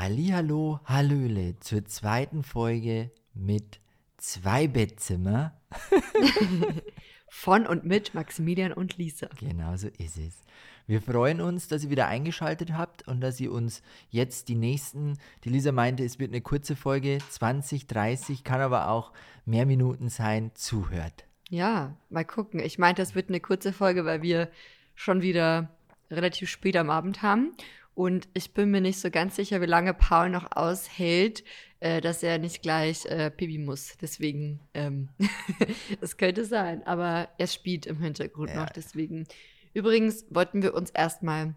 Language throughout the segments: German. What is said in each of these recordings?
Hallihallo, Hallöle zur zweiten Folge mit zwei Bettzimmer. Von und mit Maximilian und Lisa. Genau so ist es. Wir freuen uns, dass ihr wieder eingeschaltet habt und dass ihr uns jetzt die nächsten, die Lisa meinte, es wird eine kurze Folge, 20, 30, kann aber auch mehr Minuten sein, zuhört. Ja, mal gucken. Ich meinte, es wird eine kurze Folge, weil wir schon wieder relativ spät am Abend haben. Und ich bin mir nicht so ganz sicher, wie lange Paul noch aushält, äh, dass er nicht gleich äh, Pipi muss. Deswegen, ähm, es könnte sein. Aber er spielt im Hintergrund ja. noch. Deswegen. Übrigens wollten wir uns erstmal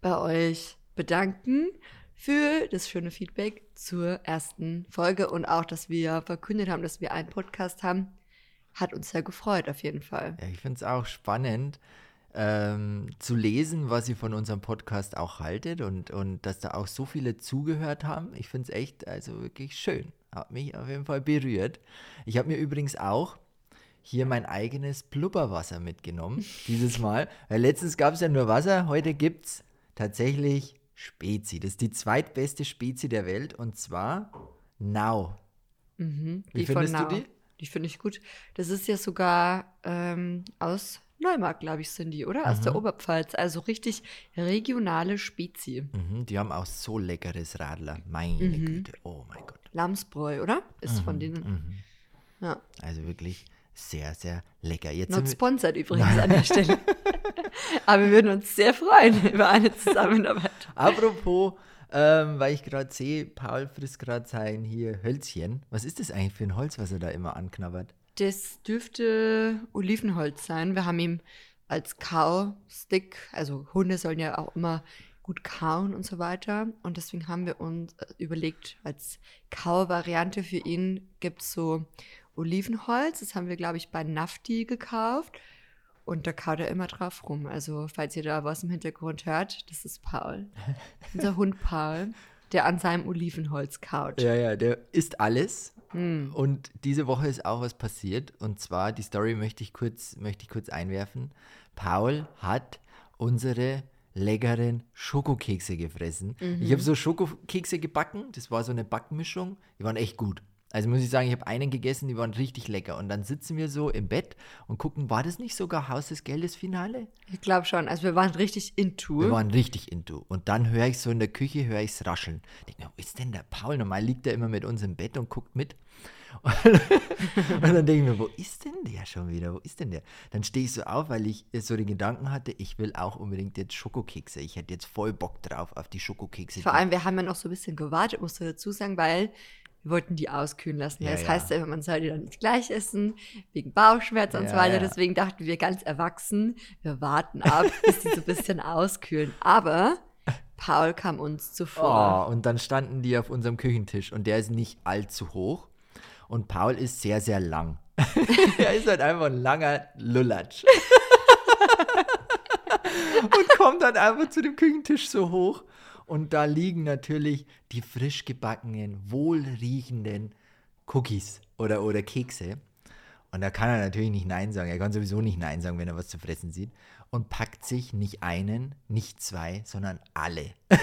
bei euch bedanken für das schöne Feedback zur ersten Folge und auch, dass wir verkündet haben, dass wir einen Podcast haben. Hat uns sehr gefreut, auf jeden Fall. Ja, ich finde es auch spannend ähm, zu lesen, was ihr von unserem Podcast auch haltet und, und dass da auch so viele zugehört haben. Ich finde es echt, also wirklich schön. Hat mich auf jeden Fall berührt. Ich habe mir übrigens auch hier mein eigenes Blubberwasser mitgenommen, dieses Mal. Weil letztens gab es ja nur Wasser, heute gibt es tatsächlich Spezi. Das ist die zweitbeste Spezi der Welt und zwar Now. Mhm, Wie findest du die? Die finde ich gut. Das ist ja sogar ähm, aus Neumarkt, glaube ich, sind die, oder? Aus der mhm. Oberpfalz. Also richtig regionale Spezie. Mhm, die haben auch so leckeres Radler. Meine mhm. Güte. Oh mein Gott. Lamsbräu, oder? Ist von mhm, denen. Mhm. Ja. Also wirklich sehr, sehr lecker. Jetzt Not sponsored übrigens an der Stelle. Aber wir würden uns sehr freuen über eine Zusammenarbeit. Apropos, ähm, weil ich gerade sehe, Paul frisst gerade sein hier Hölzchen. Was ist das eigentlich für ein Holz, was er da immer anknabbert? Das dürfte Olivenholz sein. Wir haben ihm als Kau-Stick, also Hunde sollen ja auch immer gut kauen und so weiter. Und deswegen haben wir uns äh, überlegt, als Kau-Variante für ihn gibt es so Olivenholz. Das haben wir, glaube ich, bei Nafti gekauft. Und da kaut er immer drauf rum. Also, falls ihr da was im Hintergrund hört, das ist Paul. Unser Hund Paul, der an seinem Olivenholz kaut. Ja, ja, der isst alles. Hm. Und diese Woche ist auch was passiert. Und zwar, die Story möchte ich kurz, möchte ich kurz einwerfen. Paul hat unsere leckeren Schokokekse gefressen. Mhm. Ich habe so Schokokekse gebacken. Das war so eine Backmischung. Die waren echt gut. Also muss ich sagen, ich habe einen gegessen, die waren richtig lecker. Und dann sitzen wir so im Bett und gucken, war das nicht sogar Haus des Geldes Finale? Ich glaube schon. Also wir waren richtig into. Wir waren richtig into. Und dann höre ich so in der Küche, höre ich es rascheln. Ich denke mir, wo ist denn der Paul? Normal liegt er immer mit uns im Bett und guckt mit. Und, dann denke ich mir, wo ist denn der schon wieder? Wo ist denn der? Dann stehe ich so auf, weil ich so den Gedanken hatte, ich will auch unbedingt jetzt Schokokekse. Ich hätte jetzt voll Bock drauf auf die Schokokekse. Vor allem, wir haben ja noch so ein bisschen gewartet, musst du dazu sagen, weil wir wollten die auskühlen lassen. Ja, das ja. heißt ja, man soll die dann nicht gleich essen, wegen Bauchschmerz und ja, so weiter. Deswegen dachten wir ganz erwachsen, wir warten ab, bis die so ein bisschen auskühlen. Aber Paul kam uns zuvor. Oh, und dann standen die auf unserem Küchentisch und der ist nicht allzu hoch. Und Paul ist sehr, sehr lang. er ist halt einfach ein langer Lullatsch. und kommt dann einfach zu dem Küchentisch so hoch und da liegen natürlich die frisch gebackenen, wohlriechenden Cookies oder, oder Kekse. Und da kann er natürlich nicht Nein sagen. Er kann sowieso nicht Nein sagen, wenn er was zu fressen sieht. Und packt sich nicht einen, nicht zwei, sondern alle. und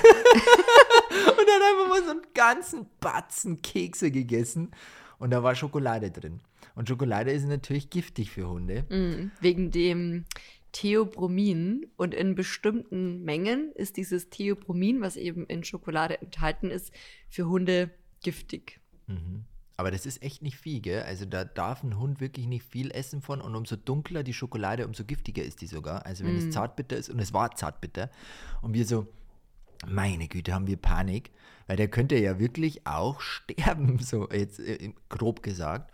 dann einfach mal so einen ganzen Batzen Kekse gegessen. Und da war Schokolade drin. Und Schokolade ist natürlich giftig für Hunde. Mm, wegen dem Theobromin und in bestimmten Mengen ist dieses Theobromin, was eben in Schokolade enthalten ist, für Hunde giftig. Mhm. Aber das ist echt nicht viel, gell? Also da darf ein Hund wirklich nicht viel essen von und umso dunkler die Schokolade, umso giftiger ist die sogar. Also wenn mm. es mhm. zartbitter ist und es war zartbitter und wir so, meine Güte, haben wir Panik, weil der könnte ja wirklich auch sterben, so jetzt äh, grob gesagt.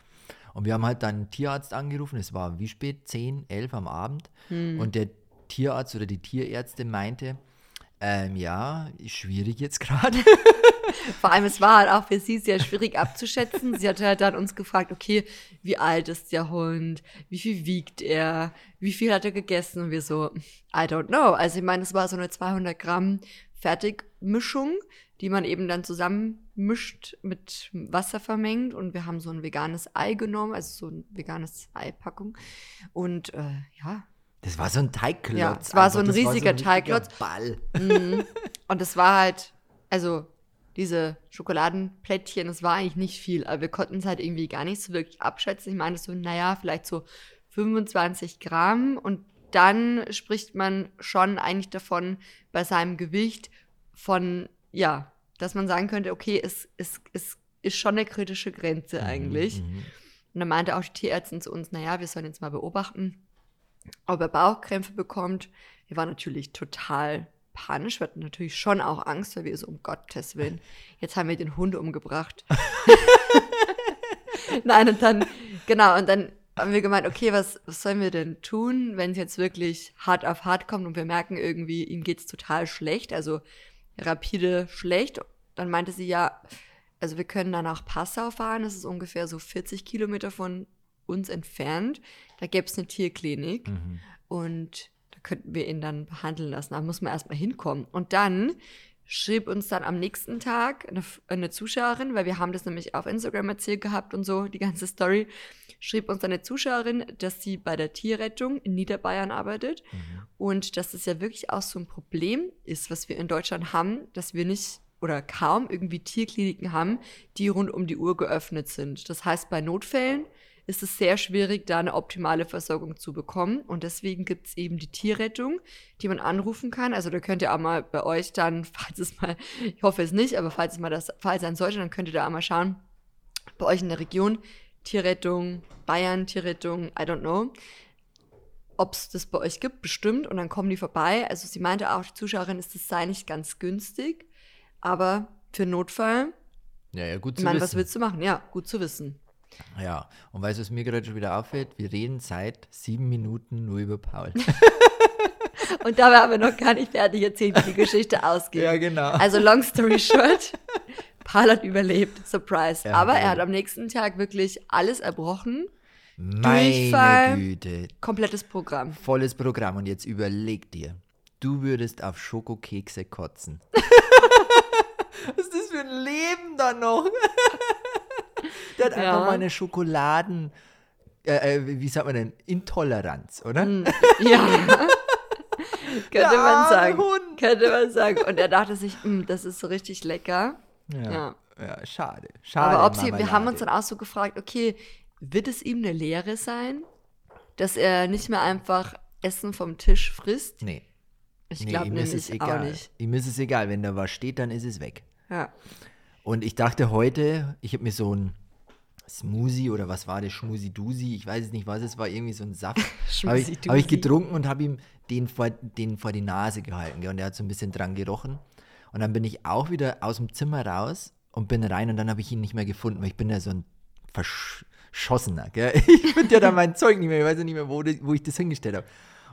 Und wir haben halt dann einen Tierarzt angerufen, es war wie spät, 10, 11 am Abend. Hm. Und der Tierarzt oder die Tierärztin meinte, ähm, ja, schwierig jetzt gerade. Vor allem, es war halt auch für sie sehr schwierig abzuschätzen. Sie hatte halt dann uns gefragt, okay, wie alt ist der Hund? Wie viel wiegt er? Wie viel hat er gegessen? Und wir so, I don't know. Also ich meine, es war so eine 200 Gramm Fertigmischung, die man eben dann zusammenmischt, mit Wasser vermengt. Und wir haben so ein veganes Ei genommen, also so ein veganes Eipackung. Und äh, ja. Das war so ein Teigklotz. Ja, es war so ein riesiger so ein Teigklotz. Ball. Mhm. Und es war halt, also diese Schokoladenplättchen, es war eigentlich nicht viel, aber wir konnten es halt irgendwie gar nicht so wirklich abschätzen. Ich meine so, naja, vielleicht so 25 Gramm und dann spricht man schon eigentlich davon bei seinem Gewicht von, ja, dass man sagen könnte, okay, es, es, es ist schon eine kritische Grenze Mhm, eigentlich. Und dann meinte auch die Tierärztin zu uns, naja, wir sollen jetzt mal beobachten, ob er Bauchkrämpfe bekommt. Wir waren natürlich total panisch, wir hatten natürlich schon auch Angst, weil wir so, um Gottes Willen, jetzt haben wir den Hund umgebracht. Nein, und dann, genau, und dann haben wir gemeint, okay, was, was sollen wir denn tun, wenn es jetzt wirklich hart auf hart kommt und wir merken irgendwie, ihm geht's total schlecht, also rapide schlecht. Dann meinte sie, ja, also wir können dann nach Passau fahren, das ist ungefähr so 40 Kilometer von uns entfernt. Da gäbe es eine Tierklinik Mhm. und da könnten wir ihn dann behandeln lassen. Da muss man erstmal hinkommen. Und dann schrieb uns dann am nächsten Tag eine, eine Zuschauerin, weil wir haben das nämlich auf Instagram erzählt gehabt und so, die ganze Story, schrieb uns eine Zuschauerin, dass sie bei der Tierrettung in Niederbayern arbeitet Mhm. und dass es ja wirklich auch so ein Problem ist, was wir in Deutschland haben, dass wir nicht oder kaum irgendwie Tierkliniken haben, die rund um die Uhr geöffnet sind. Das heißt, bei Notfällen ist es sehr schwierig, da eine optimale Versorgung zu bekommen. Und deswegen gibt es eben die Tierrettung, die man anrufen kann. Also da könnt ihr auch mal bei euch dann, falls es mal, ich hoffe es nicht, aber falls es mal das Fall sein sollte, dann könnt ihr da auch mal schauen, bei euch in der Region, Tierrettung, Bayern, Tierrettung, I don't know, ob es das bei euch gibt, bestimmt. Und dann kommen die vorbei. Also sie meinte auch, die Zuschauerin, ist das sei nicht ganz günstig, aber für Notfall, Ja, ja, gut ich zu meine, was wissen. willst du machen? Ja, gut zu wissen. Ja, und weißt du, was mir gerade schon wieder auffällt? Wir reden seit sieben Minuten nur über Paul. Und dabei haben wir noch gar nicht fertig erzählt, wie die Geschichte ausgeht. genau. Also long story short, Paul hat überlebt, Surprise. Ja, Aber geil. er hat am nächsten Tag wirklich alles erbrochen. Meine Durchfall. Güte. Komplettes Programm. Volles Programm. Und jetzt überleg dir, du würdest auf Schokokekse kotzen. Was ist das für ein Leben dann noch? Der hat Ja. einfach mal eine Schokoladen, äh, äh, wie sagt man denn, Intoleranz, oder? Ja. Könnte man sagen. Hund. Könnte man sagen. Und er dachte sich, "Mm, das ist so richtig lecker. Ja. Ja, schade. Schade. Aber ob sie, wir haben uns dann auch so gefragt, okay, wird es ihm eine Lehre sein, dass er nicht mehr einfach Essen vom Tisch frisst? Nee. Ich nee, glaube ihm ist es nämlich auch egal. nicht. Ihm ist es egal. Wenn da was steht, dann ist es weg. Ja. Und ich dachte heute, ich habe mir so ein Smoothie oder was war das, Schmusi-Dusi, ich weiß es nicht, was es war, irgendwie so ein Saft. habe ich, hab ich getrunken und habe ihm den vor, den vor die Nase gehalten. Gell? Und der hat so ein bisschen dran gerochen. Und dann bin ich auch wieder aus dem Zimmer raus und bin rein und dann habe ich ihn nicht mehr gefunden, weil ich bin ja so ein Verschossener. Gell? Ich finde ja dann mein Zeug nicht mehr, ich weiß ja nicht mehr, wo, wo ich das hingestellt habe.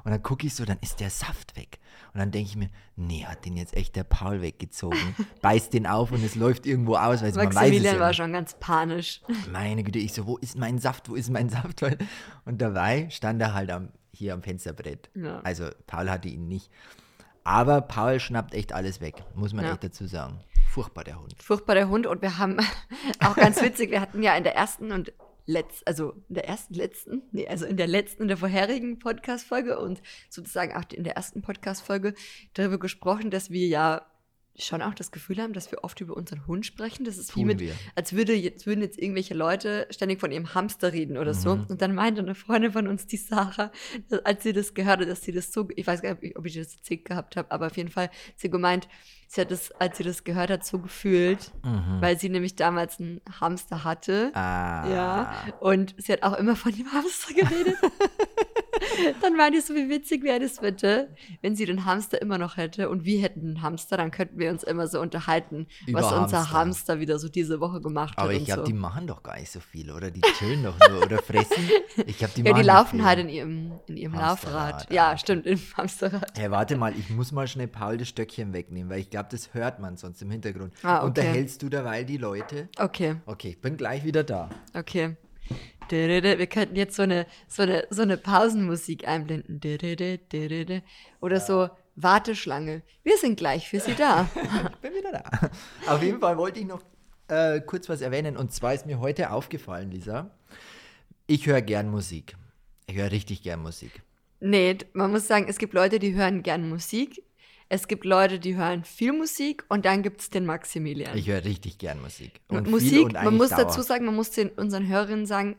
Und dann gucke ich so, dann ist der Saft weg. Und dann denke ich mir, nee, hat den jetzt echt der Paul weggezogen. Beißt den auf und es läuft irgendwo aus, weil man weiß es ja war nicht. schon ganz panisch. Meine Güte, ich so, wo ist mein Saft, wo ist mein Saft? Und dabei stand er halt am, hier am Fensterbrett. Ja. Also Paul hatte ihn nicht. Aber Paul schnappt echt alles weg, muss man Ja. echt dazu sagen. Furchtbar der Hund. Furchtbar der Hund. Und wir haben auch ganz witzig, wir hatten ja in der ersten und letzt, also in der ersten, letzten, nee, also in der letzten, in der vorherigen Podcast-Folge und sozusagen auch in der ersten Podcast-Folge darüber gesprochen, dass wir ja schon auch das Gefühl haben, dass wir oft über unseren Hund sprechen. Das ist wie Tun mit, wir. als würde jetzt, würden jetzt irgendwelche Leute ständig von ihrem Hamster reden oder so. Mhm. Und dann meinte eine Freundin von uns, die Sarah, dass, als sie das gehört hat, dass sie das so, ich weiß gar nicht, ob ich das erzählt gehabt habe, aber auf jeden Fall, sie gemeint, sie hat das, als sie das gehört hat, so gefühlt, Mhm. weil sie nämlich damals einen Hamster hatte. Ah. Ja, und sie hat auch immer von dem Hamster geredet. dann meinte ich so, wie witzig wäre das bitte, wenn sie den Hamster immer noch hätte und wir hätten einen Hamster, dann könnten wir uns immer so unterhalten, Über was unser Hamster. Hamster wieder so diese Woche gemacht Aber hat. ich und glaube, so. die machen doch gar nicht so viel, oder? Die chillen doch nur oder fressen. Ich glaube, die Ja, die laufen halt in ihrem, in ihrem Hamsterrad, Laufrad. Ja, stimmt, im Hamsterrad. Hey, warte mal, ich muss mal schnell Paul das Stöckchen wegnehmen, weil ich glaube, das hört man sonst im Hintergrund. Ah, okay. Unterhältst du derweil die Leute? Okay, Okay, ich bin gleich wieder da. okay. Wir könnten jetzt so eine, so eine, so eine Pausenmusik einblenden. Oder so Warteschlange. Wir sind gleich für Sie da. Ich bin wieder da. Auf jeden Fall wollte ich noch äh, kurz was erwähnen. Und zwar ist mir heute aufgefallen, Lisa, ich höre gern Musik. Ich höre richtig gern Musik. Nee, man muss sagen, es gibt Leute, die hören gern Musik. Es gibt Leute, die hören viel Musik und dann gibt es den Maximilian. Ich höre richtig gern Musik. Und Musik, und man muss dazu sagen, man muss den unseren Hörerinnen sagen,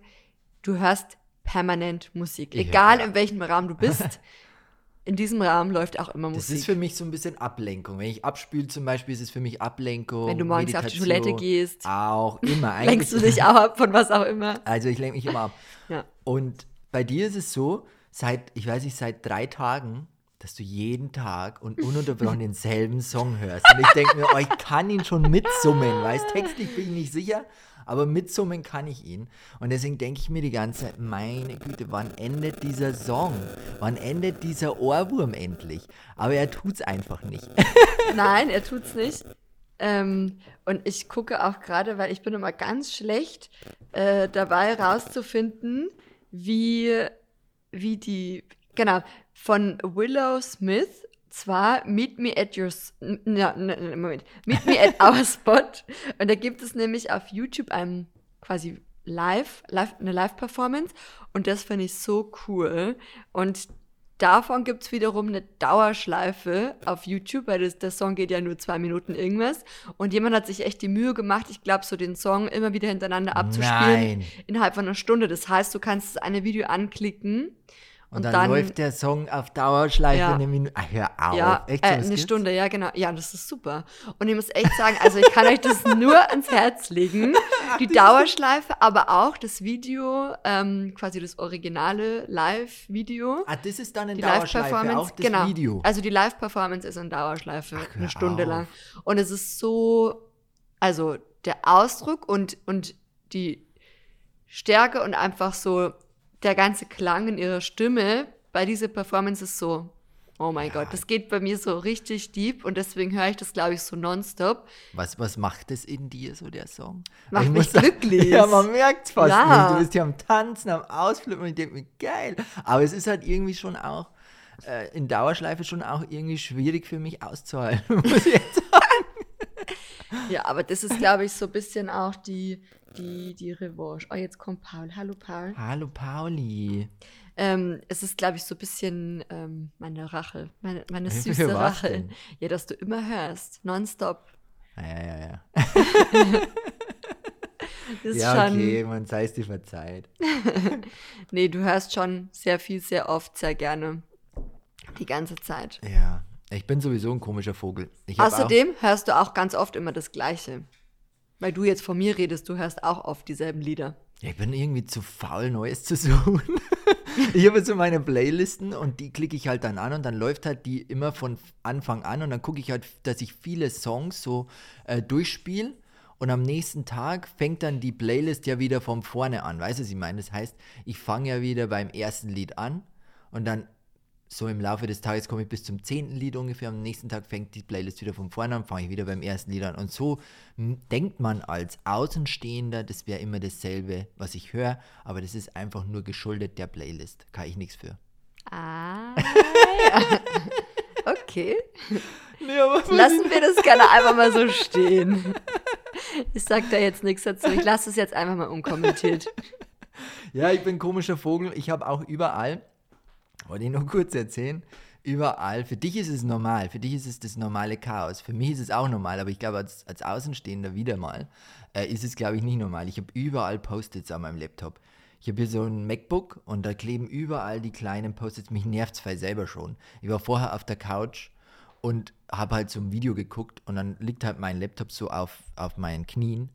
du hörst permanent Musik. Egal höre- in welchem Rahmen du bist, in diesem Rahmen läuft auch immer Das Musik. ist für mich so ein bisschen Ablenkung. Wenn ich abspüle zum Beispiel, ist es für mich Ablenkung. Wenn du morgens auf die Meditation. Toilette gehst, Auch, immer. Eigentlich lenkst du dich auch ab von was auch immer. Also ich lenke mich immer ab. Ja. Und bei dir ist es so, seit, ich weiß nicht, seit drei Tagen, dass du jeden Tag und ununterbrochen denselben Song hörst. Und ich denke mir, oh, ich kann ihn schon mitsummen, weißt textlich bin ich nicht sicher, aber mitsummen kann ich ihn. Und deswegen denke ich mir die ganze Zeit, meine Güte, wann endet dieser Song? Wann endet dieser Ohrwurm endlich? Aber er tut's einfach nicht. Nein, er tut's nicht. Ähm, und ich gucke auch gerade, weil ich bin immer ganz schlecht äh, dabei rauszufinden, wie, wie die, genau, von Willow Smith, zwar Meet Me at Your, na, n- n- Moment, Meet Me at Our Spot. Und da gibt es nämlich auf YouTube einen quasi live, live eine Live-Performance und das finde ich so cool. Und davon gibt es wiederum eine Dauerschleife auf YouTube, weil das, der Song geht ja nur zwei Minuten irgendwas. Und jemand hat sich echt die Mühe gemacht, ich glaube, so den Song immer wieder hintereinander abzuspielen Nein. innerhalb von einer Stunde. Das heißt, du kannst das eine Video anklicken Und, und, dann, dann, läuft der Song auf Dauerschleife Ja. eine Minute. Ah, hör auf. ja, Echt, äh, eine gibt's? Stunde, ja genau. Ja, das ist super. Und ich muss echt sagen, also ich kann euch das nur ans Herz legen. Die Dauerschleife, aber auch das Video, ähm, quasi das originale Live-Video. Ah, das ist dann in Die Dauerschleife, Live-Performance, auch das genau. Video. Also die Live-Performance ist in Dauerschleife, Ach, eine Stunde auf. lang. Und es ist so, also der Ausdruck und, und die Stärke und einfach so der ganze Klang in ihrer Stimme bei dieser Performance ist so, oh mein Gott, das geht bei mir so richtig deep und deswegen höre ich das, glaube ich, so nonstop. Was, was macht es in dir, so der Song? Macht Ich mich glücklich. Ja, man merkt fast Ja. nicht. Du bist hier am Tanzen, am Ausflippen und ich denke mir, geil. Aber es ist halt irgendwie schon auch, äh, in Dauerschleife schon auch irgendwie schwierig für mich auszuhalten. muss ich jetzt sagen. Ja, aber das ist, glaube ich, so ein bisschen auch die, die, die Revanche. Oh, jetzt kommt Paul. Hallo, Paul. Hallo Pauli. Ähm, es ist, glaube ich, so ein bisschen ähm, meine Rache, meine, meine süße Rache. denn? Ja, dass du immer hörst, nonstop. Ja, ja, ja. Ja, schon, okay, man sei es dir verzeiht. nee, du hörst schon sehr viel, sehr oft, sehr gerne. Die ganze Zeit. Ja, ich bin sowieso ein komischer Vogel. Außerdem hörst du auch ganz oft immer das Gleiche. Weil du jetzt von mir redest, du hörst auch oft dieselben Lieder. Ich bin irgendwie zu faul, Neues zu suchen. ich habe so meine Playlisten und die klicke ich halt dann an und dann läuft halt die immer von Anfang an und dann gucke ich halt, dass ich viele Songs so äh, durchspiele. Und am nächsten Tag fängt dann die Playlist ja wieder von vorne an. Weißt du, was ich meine? Das heißt, ich fange ja wieder beim ersten Lied an und dann so im Laufe des Tages komme ich bis zum zehnten Lied ungefähr. Am nächsten Tag fängt die Playlist wieder von vorne an, fange ich wieder beim ersten Lied an. Und so denkt man als Außenstehender, das wäre immer dasselbe, was ich höre, aber das ist einfach nur geschuldet der Playlist. Kann ich nichts für. Ah, ja. Okay. Nee, Lassen wir das gerne einfach mal so stehen. Ich sag da jetzt nichts dazu. Ich lasse es jetzt einfach mal unkommentiert. Ja, ich bin ein komischer Vogel. Ich habe auch überall, wollte ich nur kurz erzählen, überall, für dich ist es normal, für dich ist es das normale Chaos. Für mich ist es auch normal, aber ich glaube, als, als Außenstehender wieder mal, äh, ist es, glaube ich, nicht normal. Ich habe überall Post-its an meinem Laptop. Ich habe hier so ein MacBook und da kleben überall die kleinen Post-its. Mich nervt es selber schon. Ich war vorher auf der Couch und habe halt so ein Video geguckt und dann liegt halt mein Laptop so auf, auf meinen Knien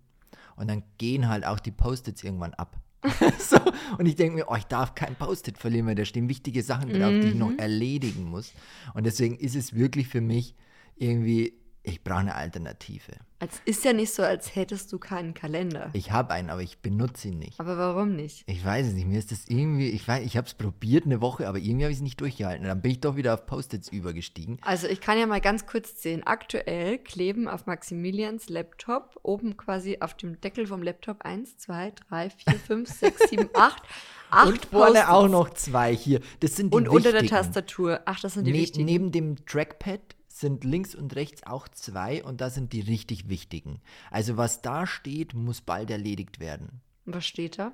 und dann gehen halt auch die Post-its irgendwann ab. so, und ich denke mir, oh, ich darf kein Post-it verlieren, weil da stehen wichtige Sachen drauf, die ich noch erledigen muss. Und deswegen ist es wirklich für mich irgendwie, ich brauche eine Alternative. Es ist ja nicht so, als hättest du keinen Kalender. Ich habe einen, aber ich benutze ihn nicht. Aber warum nicht? Ich weiß es nicht, mir ist das irgendwie, ich weiß, ich habe es probiert eine Woche, aber irgendwie habe ich es nicht durchgehalten. Und dann bin ich doch wieder auf Post-its übergestiegen. Also ich kann ja mal ganz kurz sehen. Aktuell kleben auf Maximilians Laptop oben quasi auf dem Deckel vom Laptop 1, 2, 3, 4, 5, 6, 7, 8. 8 Und vorne auch noch zwei hier. Das sind die Und unter der wichtigen. Tastatur. Ach, das sind die Ne wichtigen. neben dem Trackpad sind links und rechts auch zwei und da sind die richtig wichtigen. Also was da steht, muss bald erledigt werden. Was steht da?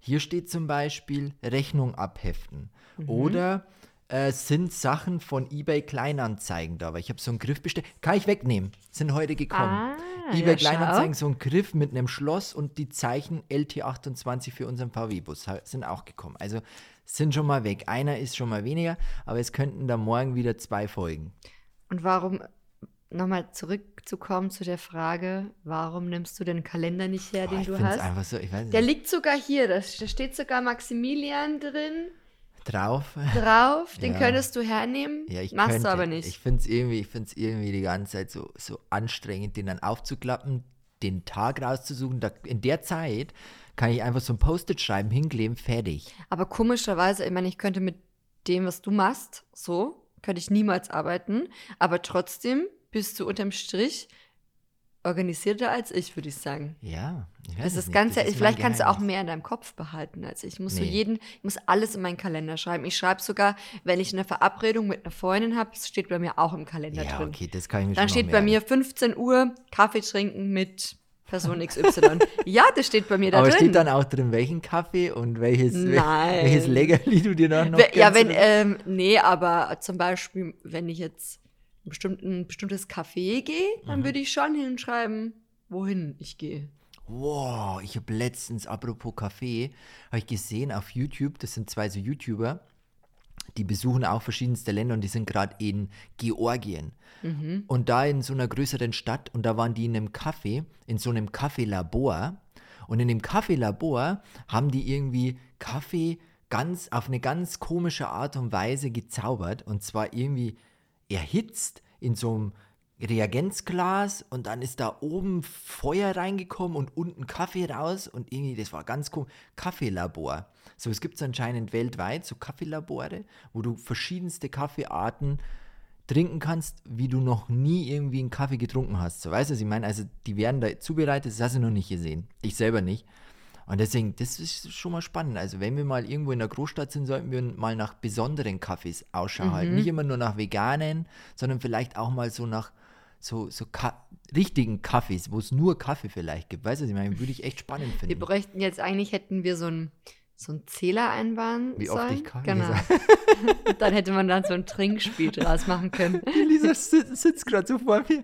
Hier steht zum Beispiel Rechnung abheften Mhm. oder äh, sind Sachen von eBay Kleinanzeigen da, weil ich habe so einen Griff bestellt. Kann ich wegnehmen. Sind heute gekommen. Ah, eBay ja, Kleinanzeigen, schau. so ein Griff mit einem Schloss und die Zeichen LT28 für unseren VW-Bus sind auch gekommen. Also sind schon mal weg. Einer ist schon mal weniger, aber es könnten da morgen wieder zwei folgen. Und warum, nochmal zurückzukommen zu der Frage, warum nimmst du den Kalender nicht her, Boah, den ich du hast? einfach so, ich weiß Der nicht, liegt sogar hier, da da steht sogar Maximilian drin, drauf. drauf, den Ja. könntest du hernehmen, Ja, ich machst könnte. du aber nicht. Ich finde es irgendwie, ich find's irgendwie die ganze Zeit so, so anstrengend, den dann aufzuklappen, den Tag rauszusuchen. Da, in der Zeit kann ich einfach so ein Post-it schreiben, hinkleben, fertig. Aber komischerweise, ich meine, ich könnte mit dem, was du machst, so, könnte ich niemals arbeiten, aber trotzdem bist du unterm Strich organisierter als ich, würde ich sagen. Ja, ich Das ist ganz, Das ist vielleicht kannst du auch mehr in deinem Kopf behalten als ich. Ich muss so Nee. jeden, ich muss alles in meinen Kalender schreiben. Ich schreibe sogar, wenn ich eine Verabredung mit einer Freundin habe, steht bei mir auch im Kalender Ja, drin. okay, das kann ich mir Dann steht bei mir 15 Uhr Kaffee trinken mit Person XY. ja, das steht bei mir da Aber drin. steht dann auch drin, welchen Kaffee und welches, wel- Nein. welches Leckerli du dir noch We- ja, wenn, ähm, nee, aber zum Beispiel, wenn ich jetzt ein bestimmtes Café gehe, dann Mhm. würde ich schon hinschreiben, wohin ich gehe. Wow, ich habe letztens, apropos Kaffee, habe ich gesehen auf YouTube, das sind zwei so YouTuber, die besuchen auch verschiedenste Länder und die sind gerade in Georgien. Und da in so einer größeren Stadt und da waren die in einem Café, in so einem Kaffeelabor. Und in dem Kaffeelabor haben die irgendwie Kaffee ganz auf eine ganz komische Art und Weise gezaubert und zwar irgendwie erhitzt in so einem Reagenzglas und dann ist da oben Feuer reingekommen und unten Kaffee raus und irgendwie, das war ganz komisch. Kaffeelabor. So, es gibt anscheinend weltweit so Kaffeelabore, wo du verschiedenste Kaffeearten trinken kannst, wie du noch nie irgendwie einen Kaffee getrunken hast. So, weißt du, was ich meine? Also, die werden da zubereitet, das hast du noch nicht gesehen. Ich selber nicht. Und deswegen, das ist schon mal spannend. Also, wenn wir mal irgendwo in der Großstadt sind, sollten wir mal nach besonderen Kaffees Ausschau halten. Nicht immer nur nach veganen, sondern vielleicht auch mal so nach so, so Ka richtigen Kaffees, wo es nur Kaffee vielleicht gibt. Weißt du, ich meine? Würde ich echt spannend Wir finden. bräuchten jetzt eigentlich, hätten wir so einen so einen Zähler einbauen Wie oft sollen. ich Kaffee Genau. Dann hätte man dann so ein Trinkspiel draus machen können. Lisa sitzt, sitzt gerade so vor mir.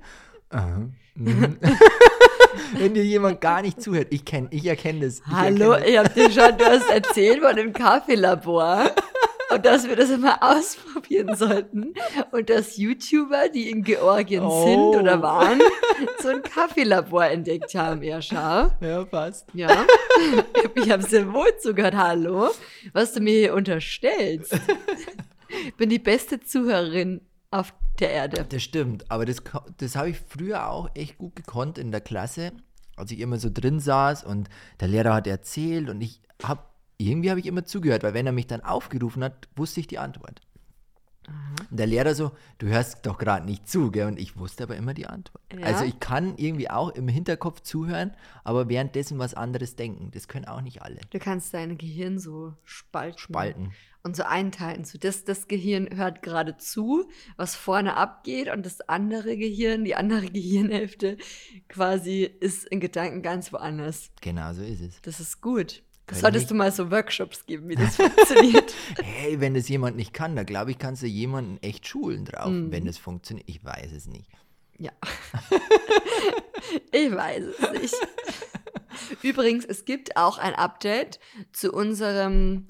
Aha. Mhm. Wenn dir jemand gar nicht zuhört, ich ich erkenne das. Ich Hallo, erkenne ich hab dir schon, du hast erzählt von dem Kaffeelabor und dass wir das immer ausprobieren sollten und dass YouTuber, die in Georgien Oh. sind oder waren, so ein Kaffeelabor entdeckt haben. Ja, schau. Ja, passt. Ja, ich habe sehr wohl zugehört. Hallo, was du mir hier unterstellst. Ich bin die beste Zuhörerin auf der Erde. Das stimmt, aber das, das habe ich früher auch echt gut gekonnt in der Klasse, als ich immer so drin saß und der Lehrer hat erzählt und ich habe, irgendwie habe ich immer zugehört, weil wenn er mich dann aufgerufen hat, wusste ich die Antwort. Und der Lehrer so, du hörst doch gerade nicht zu, gell? Und ich wusste aber immer die Antwort. Ja. Also ich kann irgendwie auch im Hinterkopf zuhören, aber währenddessen was anderes denken. Das können auch nicht alle. Du kannst dein Gehirn so spalten. Spalten. Und so einteilen. So das, das Gehirn hört gerade zu, was vorne abgeht, und das andere Gehirn, die andere Gehirnhälfte, quasi ist in Gedanken ganz woanders. Genau so ist es. Das ist gut. Solltest du mal so Workshops geben, wie das funktioniert. Hey, wenn das jemand nicht kann, da glaube ich, kannst du jemanden echt schulen drauf, Mhm. wenn das funktioniert. Ich weiß es nicht. Ja. ich weiß es nicht. Übrigens, es gibt auch ein Update zu unserem,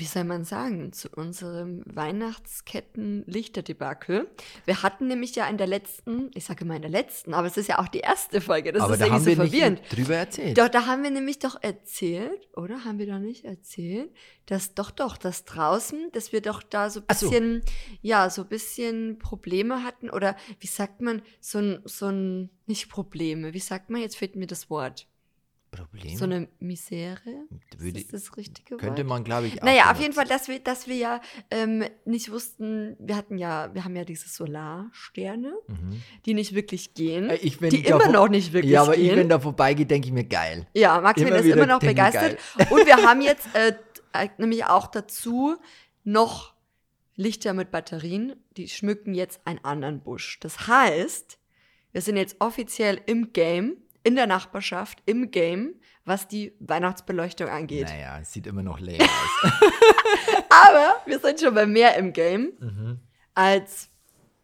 wie soll man sagen, zu unserem Weihnachtsketten-Lichterdebakel. Wir hatten nämlich ja in der letzten, ich sage immer in der letzten, aber es ist ja auch die erste Folge, das aber ist da irgendwie haben so wir verwirrend. nicht drüber erzählt. Doch, da haben wir nämlich doch erzählt, oder? Haben wir doch nicht erzählt, dass doch, doch, dass draußen, dass wir doch da so ein Ach so. bisschen, ja, so ein bisschen Probleme hatten oder wie sagt man, so ein, so ein, nicht Probleme, wie sagt man, jetzt fehlt mir das Wort. Problem? So eine Misere? Würde- ist das das richtige könnte Wort? man, glaube ich, auch Naja, auf jeden Fall, dass wir, dass wir ja ähm, nicht wussten, wir hatten ja, wir haben ja diese Solarsterne, Mhm. die nicht wirklich gehen, Äh, Ich, die immer noch nicht wirklich Ja, aber gehen. ich, wenn da vorbeigehe, denke ich mir geil. Ja, Maximilian ist immer noch begeistert. Und wir haben jetzt äh, äh, nämlich auch dazu noch Lichter mit Batterien, die schmücken jetzt einen anderen Busch. Das heißt, wir sind jetzt offiziell im Game, in der Nachbarschaft, im Game, was die Weihnachtsbeleuchtung angeht. Naja, es sieht immer noch lame aus. Aber wir sind schon bei mehr im Game Mhm. als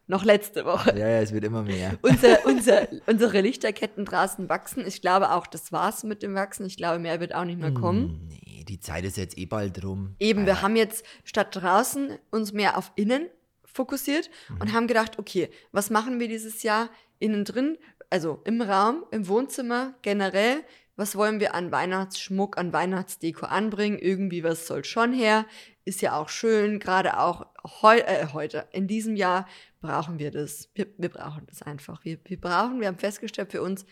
noch letzte Woche. Ja, ja, es wird immer mehr. Unser, unser, unsere Lichterketten draußen wachsen. Ich glaube auch, das war's mit dem Wachsen. Ich glaube, mehr wird auch nicht mehr kommen. Nee, die Zeit ist jetzt eh bald rum. Eben, wir haben jetzt statt draußen uns mehr auf innen fokussiert und haben gedacht, okay, was machen wir dieses Jahr innen drin, also im Raum, im Wohnzimmer generell, was wollen wir an Weihnachtsschmuck, an Weihnachtsdeko anbringen? Irgendwie, was soll schon her? Ist ja auch schön, gerade auch heu äh, heute, in diesem Jahr brauchen wir das. Wir, wir brauchen das einfach. Wir, wir brauchen, wir haben festgestellt für uns,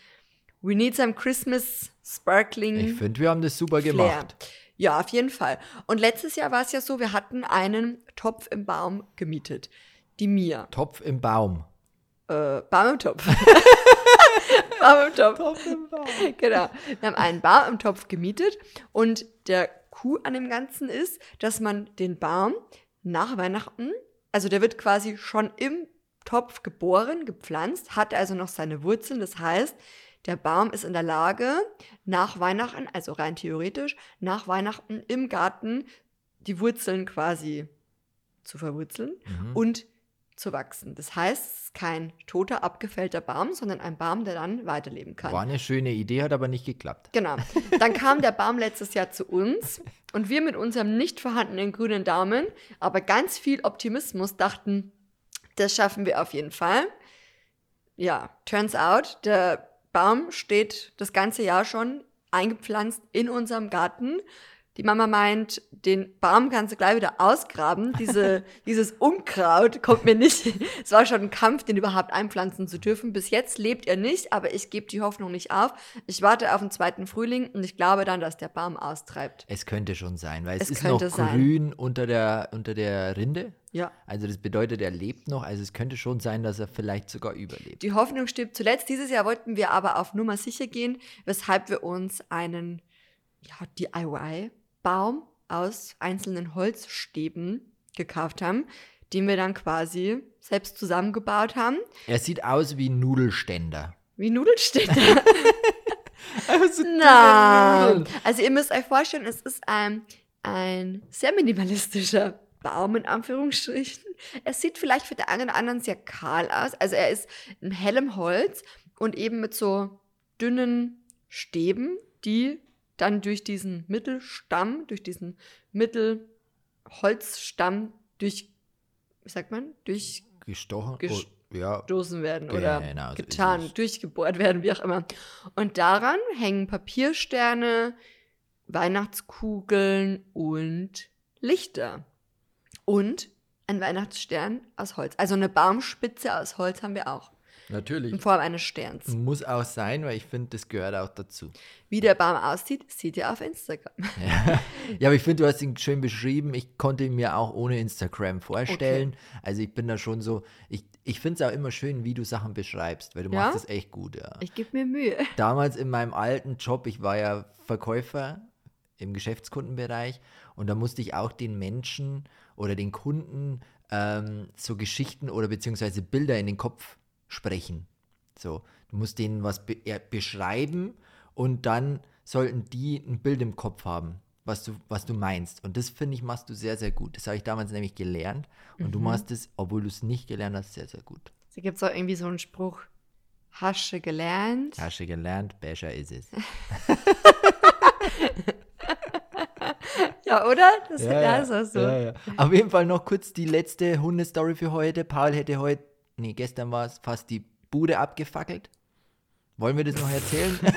we need some Christmas sparkling Ich finde, wir haben das super Flair. gemacht. Ja, auf jeden Fall. Und letztes Jahr war es ja so, wir hatten einen Topf im Baum gemietet. Die Mia. Topf im Baum. Äh, Baum im Topf. Baum im Topf. Genau. Wir haben einen Baum im Topf gemietet und der Coup an dem Ganzen ist, dass man den Baum nach Weihnachten, also der wird quasi schon im Topf geboren, gepflanzt, hat also noch seine Wurzeln. Das heißt, der Baum ist in der Lage, nach Weihnachten, also rein theoretisch, nach Weihnachten im Garten die Wurzeln quasi zu verwurzeln Mhm. und zu wachsen. Das heißt, kein toter, abgefällter Baum, sondern ein Baum, der dann weiterleben kann. War eine schöne Idee, hat aber nicht geklappt. Genau. Dann kam der Baum letztes Jahr zu uns und wir mit unserem nicht vorhandenen grünen Daumen, aber ganz viel Optimismus dachten, das schaffen wir auf jeden Fall. Ja, turns out, der Baum steht das ganze Jahr schon eingepflanzt in unserem Garten. Die Mama meint, den Baum kannst du gleich wieder ausgraben. Diese, dieses Unkraut kommt mir nicht. Es war schon ein Kampf, den überhaupt einpflanzen zu dürfen. Bis jetzt lebt er nicht, aber ich gebe die Hoffnung nicht auf. Ich warte auf den zweiten Frühling und ich glaube dann, dass der Baum austreibt. Es könnte schon sein, weil es, Es ist noch sein. grün unter der, unter der Rinde. Ja. Also das bedeutet, er lebt noch. Also es könnte schon sein, dass er vielleicht sogar überlebt. Die Hoffnung stirbt zuletzt. Dieses Jahr wollten wir aber auf Nummer sicher gehen, weshalb wir uns einen ja, DIY-Baum aus einzelnen Holzstäben gekauft haben, den wir dann quasi selbst zusammengebaut haben. Er sieht aus wie Nudelständer. Wie Nudelständer. Also Nein. Also ihr müsst euch vorstellen, es ist ein, ein sehr minimalistischer Baum in Anführungsstrichen. Er sieht vielleicht für den einen oder anderen sehr kahl aus. Also er ist in hellem Holz und eben mit so dünnen Stäben, die dann durch diesen Mittelstamm, durch diesen Mittelholzstamm durch, wie sagt man, durch Gestochen. Ges- oh, ja. gestoßen werden Genau, oder so ist getan, durchgebohrt werden, wie auch immer. Und daran hängen Papiersterne, Weihnachtskugeln und Lichter. Und ein Weihnachtsstern aus Holz. Also eine Baumspitze aus Holz haben wir auch. Natürlich. In Form eines Sterns. Muss auch sein, weil ich finde, das gehört auch dazu. Wie der Baum aussieht, seht ihr auf Instagram. Ja, aber ich finde, du hast ihn schön beschrieben. Ich konnte ihn mir auch ohne Instagram vorstellen. Also ich bin da schon so, ich, ich finde es auch immer schön, wie du Sachen beschreibst, weil du Ja? machst das echt gut, ja. Ich gebe mir Mühe. Damals in meinem alten Job, ich war ja Verkäufer im Geschäftskundenbereich und da musste ich auch den Menschen oder den Kunden ähm, so Geschichten oder beziehungsweise Bilder in den Kopf sprechen. So, du musst denen was be beschreiben und dann sollten die ein Bild im Kopf haben, was du, was du meinst. Und das finde ich, machst du sehr, sehr gut. Das habe ich damals nämlich gelernt und du machst es, obwohl du es nicht gelernt hast, sehr, sehr gut. Da gibt es auch irgendwie so einen Spruch, Hasche gelernt. Hast du gelernt, besser ist es. Ja, oder? Das ja, ist auch so. Ja, ja. Auf jeden Fall noch kurz die letzte Hundestory für heute. Paul hätte heute, nee, gestern war es fast die Bude abgefackelt. Wollen wir das noch erzählen?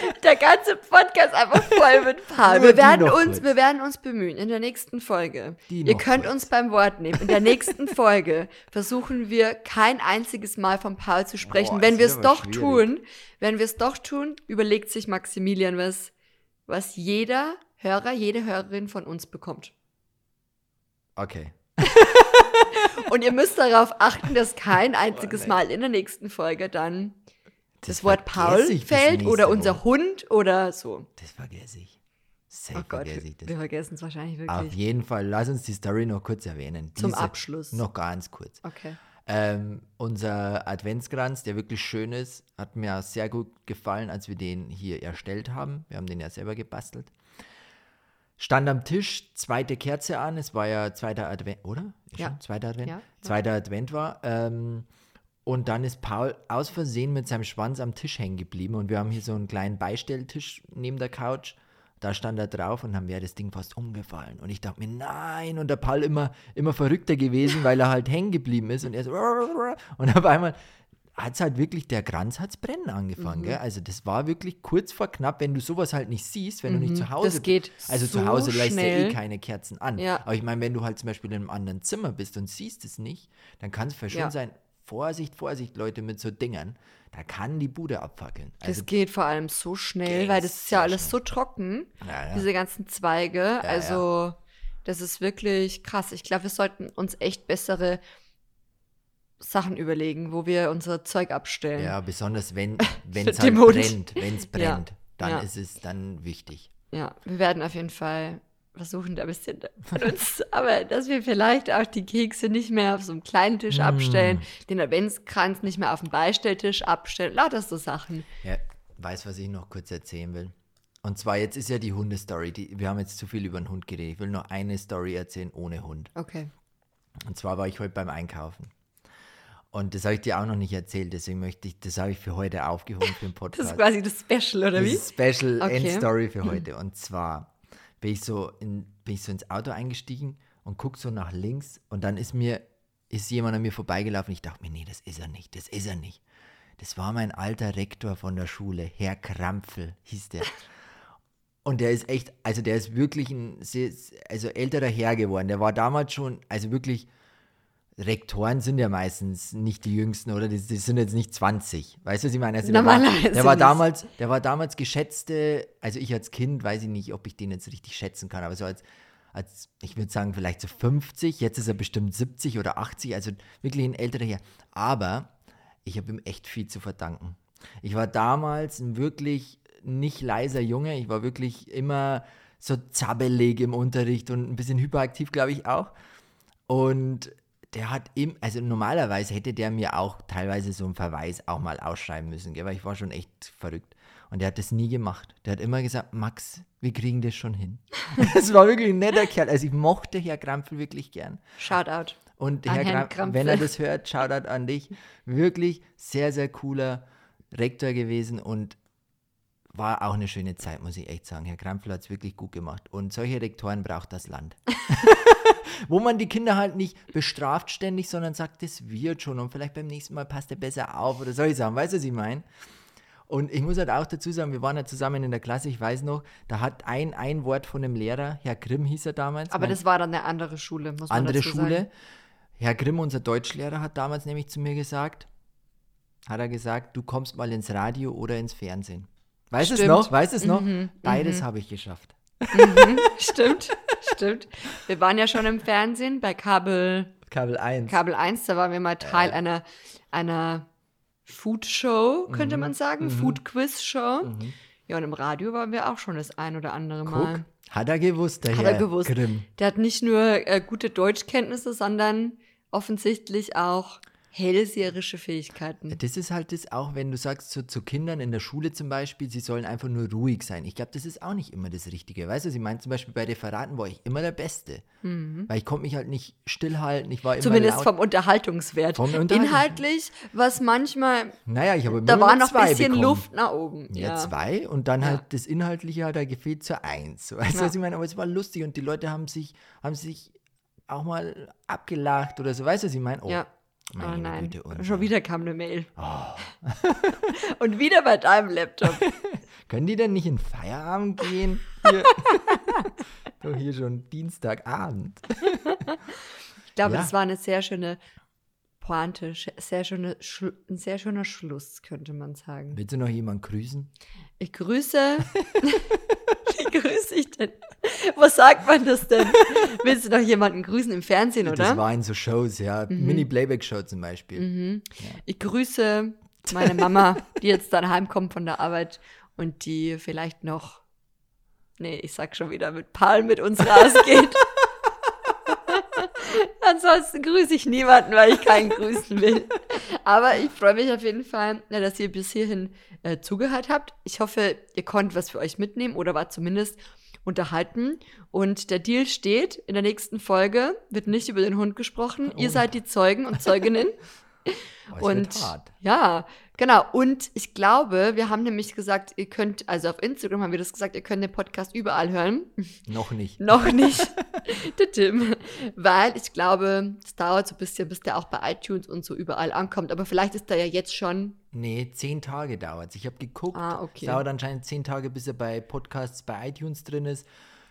Der ganze Podcast einfach voll mit Paul. Nur Wir werden, uns, kurz. wir werden uns bemühen in der nächsten Folge. Die Ihr könnt kurz. uns beim Wort nehmen. In der nächsten Folge versuchen wir kein einziges Mal von Paul zu sprechen. Boah, wenn wir es doch schwierig. tun, wenn wir es doch tun, überlegt sich Maximilian was, was jeder Hörer, jede Hörerin von uns bekommt. Okay. Und ihr müsst darauf achten, dass kein einziges. Mal in der nächsten Folge dann das, Das Wort Paul fällt oder unser Woche. Hund oder so. Das vergesse ich. Safe Oh Gott, vergesse ich das. wir vergessen es wahrscheinlich Auf wirklich. jeden Fall, lass uns die Story noch kurz erwähnen. Zum Diese- Abschluss. Noch ganz kurz. Okay. Ähm, unser Adventskranz, der wirklich schön ist, hat mir sehr gut gefallen, als wir den hier erstellt haben. Wir haben den ja selber gebastelt. Stand am Tisch, zweite Kerze an, es war ja zweiter Advent, oder? Ja. Schon Zweiter Advent? Ja, ja. Zweiter Advent war. Ähm, und dann ist Paul aus Versehen mit seinem Schwanz am Tisch hängen geblieben und wir haben hier so einen kleinen Beistelltisch neben der Couch. Da stand er drauf und dann wäre das Ding fast umgefallen. Und ich dachte mir, nein. Und der Paul immer, immer verrückter gewesen, weil er halt hängen geblieben ist. Und er so, und auf einmal hat es halt wirklich, der Kranz hat's brennen angefangen. Mhm. Gell? Also das war wirklich kurz vor knapp, wenn du sowas halt nicht siehst, wenn du nicht zu Hause Mhm. Das geht Also so zu Hause lässt du eh keine Kerzen an. Ja. Aber ich meine, wenn du halt zum Beispiel in einem anderen Zimmer bist und siehst es nicht, dann kann es schon Ja. sein, Vorsicht, Vorsicht, Leute mit so Dingern, da kann die Bude abfackeln. Das Also, geht vor allem so schnell, weil das ist ja alles so trocken, Ja, ja. diese ganzen Zweige. also, das ist wirklich krass. Ich glaube, wir sollten uns echt bessere Sachen überlegen, wo wir unser Zeug abstellen. ja, besonders wenn es halt brennt, wenn es Ja. brennt, dann Ja. ist es dann wichtig. Ja, wir werden auf jeden Fall versuchen, da ein bisschen von uns, aber dass wir vielleicht auch die Kekse nicht mehr auf so einem kleinen Tisch Mm. abstellen, den Adventskranz nicht mehr auf dem Beistelltisch abstellen, lauter so Sachen. Ja, weiß, was ich noch kurz erzählen will. Und zwar, jetzt ist ja die Hundestory. Die, wir haben jetzt zu viel über den Hund geredet. Ich will noch eine Story erzählen ohne Hund. Okay. Und zwar war ich heute beim Einkaufen. Und das habe ich dir auch noch nicht erzählt, deswegen möchte ich, das habe ich für heute aufgehoben für den Das Podcast. ist quasi das Special, oder Das wie? ist Special Okay. Endstory für heute. Und zwar bin ich so in, bin ich so ins Auto eingestiegen und guck so nach links und dann ist mir, ist jemand an mir vorbeigelaufen. Ich dachte mir, nee, das ist er nicht, das ist er nicht. Das war mein alter Rektor von der Schule, Herr Krampfel, hieß der. Und der ist echt, also der ist wirklich ein sehr, also älterer Herr geworden. Der war damals schon, also wirklich, Rektoren sind ja meistens nicht die jüngsten, oder? Die, die sind jetzt nicht 20. Weißt du, was ich meine? Also der war, der war damals, der war damals geschätzte, also ich als Kind weiß ich nicht, ob ich den jetzt richtig schätzen kann, aber so als, als ich würde sagen, vielleicht so 50, jetzt ist er bestimmt 70 oder 80, also wirklich ein älterer Herr. Aber ich habe ihm echt viel zu verdanken. Ich war damals ein wirklich nicht leiser Junge, ich war wirklich immer so zappelig im Unterricht und ein bisschen hyperaktiv, glaube ich auch. Und der hat im, also normalerweise hätte der mir auch teilweise so einen Verweis auch mal ausschreiben müssen, gell, weil ich war schon echt verrückt. Und der hat das nie gemacht. Der hat immer gesagt, Max, wir kriegen das schon hin. Das war wirklich ein netter Kerl. Also ich mochte Herr Krampfel wirklich gern. Shoutout. Und Herr Krampfel, Krampfel. wenn er das hört, Shoutout an dich. Wirklich sehr, sehr cooler Rektor gewesen und war auch eine schöne Zeit, muss ich echt sagen. Herr Krampfel hat es wirklich gut gemacht. Und solche Rektoren braucht das Land. Wo man die Kinder halt nicht bestraft ständig, sondern sagt, das wird schon und vielleicht beim nächsten Mal passt er besser auf oder soll ich sagen, weißt du, was ich meine? Und ich muss halt auch dazu sagen, wir waren ja zusammen in der Klasse, ich weiß noch, da hat ein, ein Wort von einem Lehrer, Herr Grimm hieß er damals. Aber das war dann eine andere Schule, muss man andere Schule. Sagen. Herr Grimm, unser Deutschlehrer, hat damals nämlich zu mir gesagt, hat er gesagt, du kommst mal ins Radio oder ins Fernsehen. Weißt du es noch? Weißt du es noch? Mhm, Beides habe ich geschafft. Stimmt, stimmt. Wir waren ja schon im Fernsehen bei Kabel, Kabel 1. Kabel 1, da waren wir mal Teil einer, einer Food Show, könnte Mhm. man sagen, Food Quiz Show. Ja, und im Radio waren wir auch schon das ein oder andere Mal. Guck, hat er gewusst, der Hat Herr er gewusst. Grimm. Der hat nicht nur äh, gute Deutschkenntnisse, sondern offensichtlich auch hellseherische Fähigkeiten. Das ist halt das auch, wenn du sagst zu, zu Kindern in der Schule zum Beispiel, sie sollen einfach nur ruhig sein. Ich glaube, das ist auch nicht immer das Richtige. Weißt du, sie meint zum Beispiel bei Referaten war ich immer der Beste. Weil ich konnte mich halt nicht stillhalten, ich war immer Mhm. Zumindest laut. vom Unterhaltungswert. Vom Unterhaltungs- Inhaltlich, was manchmal, naja, ich habe immer da war noch ein bisschen bekommen. Luft nach oben. Ja, Ja, zwei und dann Ja. halt das Inhaltliche hat er gefehlt zur eins. So, Weißt du, Ja. was ich meine? Aber es war lustig und die Leute haben sich, haben sich auch mal abgelacht oder so. Weißt du, was ich meine? Oh, Ja. Meine oh nein, Güte. Und, schon äh, wieder kam eine Mail. Und wieder bei deinem Laptop. Können die denn nicht in Feierabend gehen? Hier. Doch hier schon Dienstagabend. Ich glaube, Ja. das war eine sehr schöne Pointe, sehr schöne, ein sehr schöner Schluss, könnte man sagen. Willst du noch jemanden grüßen? Ich grüße. Wie grüße ich denn? Wo sagt man das denn? Willst du noch jemanden grüßen im Fernsehen, Das oder? Mhm. war in so Shows, ja. Mini-Playback-Show zum Beispiel. Ich grüße meine Mama, die jetzt dann heimkommt von der Arbeit und die vielleicht noch, nee, ich sag schon wieder, mit Paul mit uns rausgeht. Ansonsten grüße ich niemanden, weil ich keinen grüßen will. Aber ich freue mich auf jeden Fall, dass ihr bis hierhin äh, zugehört habt. Ich hoffe, ihr konntet was für euch mitnehmen oder war zumindest unterhalten. Und der Deal steht, in der nächsten Folge wird nicht über den Hund gesprochen. Oh. Ihr seid die Zeugen und Zeuginnen. Oh, und ja, genau. Und ich glaube, wir haben nämlich gesagt, ihr könnt, also auf Instagram haben wir das gesagt, ihr könnt den Podcast überall hören. Noch nicht. Noch nicht. der Tim. Weil ich glaube, es dauert so ein bisschen, bis der auch bei iTunes und so überall ankommt. Aber vielleicht ist der ja jetzt schon. Nee, zehn Tage dauert es. Ich habe geguckt. Ah, okay. Es dauert anscheinend zehn Tage, bis er bei Podcasts bei iTunes drin ist.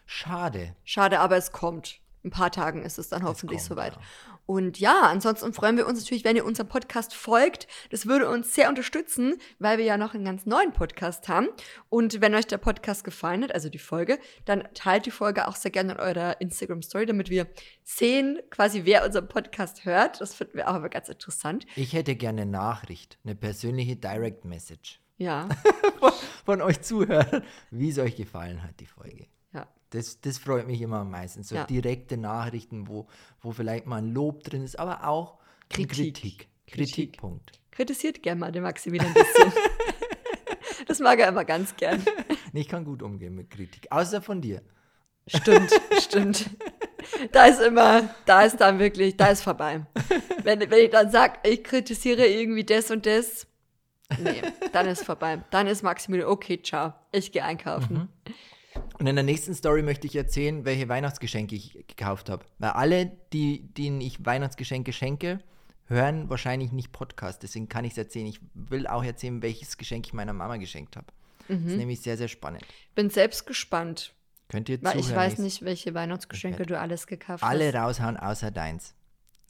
Schade. Schade, aber es kommt. Ein paar Tagen ist es dann hoffentlich kommt, soweit. Ja. Und ja, ansonsten freuen wir uns natürlich, wenn ihr unserem Podcast folgt. Das würde uns sehr unterstützen, weil wir ja noch einen ganz neuen Podcast haben. Und wenn euch der Podcast gefallen hat, also die Folge, dann teilt die Folge auch sehr gerne in eurer Instagram Story, damit wir sehen, quasi wer unseren Podcast hört. Das finden wir auch aber ganz interessant. Ich hätte gerne eine Nachricht, eine persönliche Direct Message. Ja. von, von euch Zuhörern, wie es euch gefallen hat, die Folge. Das, das freut mich immer am meisten. So Ja. direkte Nachrichten, wo, wo vielleicht mal ein Lob drin ist, aber auch Kritik. Kritik. Kritik. Kritikpunkt. Kritisiert gerne mal den Maximilian ein bisschen. das mag er immer ganz gern. Ich kann gut umgehen mit Kritik, außer von dir. Stimmt, stimmt. Da ist immer, da ist dann wirklich, da ist vorbei. Wenn, wenn ich dann sage, ich kritisiere irgendwie das und das, nee, dann ist vorbei. Dann ist Maximilian, okay, ciao, ich gehe einkaufen. Und in der nächsten Story möchte ich erzählen, welche Weihnachtsgeschenke ich gekauft habe. Weil alle, die, denen ich Weihnachtsgeschenke schenke, hören wahrscheinlich nicht Podcast. Deswegen kann ich es erzählen. Ich will auch erzählen, welches Geschenk ich meiner Mama geschenkt habe. Das ist nämlich sehr, sehr spannend. Bin selbst gespannt, Könnt ihr weil ich zuhören? weiß nicht, welche Weihnachtsgeschenke du alles gekauft Alle hast. raushauen, außer deins.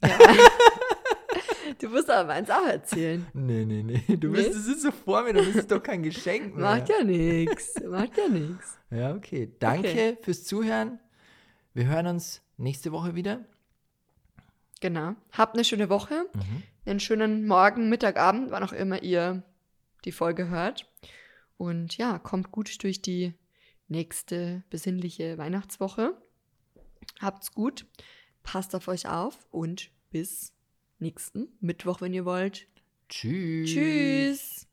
Du musst aber meins auch erzählen. Nee, nee, nee. Du Nee? bist, ist so vor mir, das ist doch kein Geschenk mehr. Macht ja nichts, macht ja nichts. Ja, okay. Danke Okay. fürs Zuhören. Wir hören uns nächste Woche wieder. Genau. Habt eine schöne Woche, Mhm. einen schönen Morgen, Mittag, Abend, wann auch immer ihr die Folge hört. Und ja, kommt gut durch die nächste besinnliche Weihnachtswoche. Habt's gut, passt auf euch auf und bis nächsten Mittwoch, wenn ihr wollt. Tschüss. Tschüss.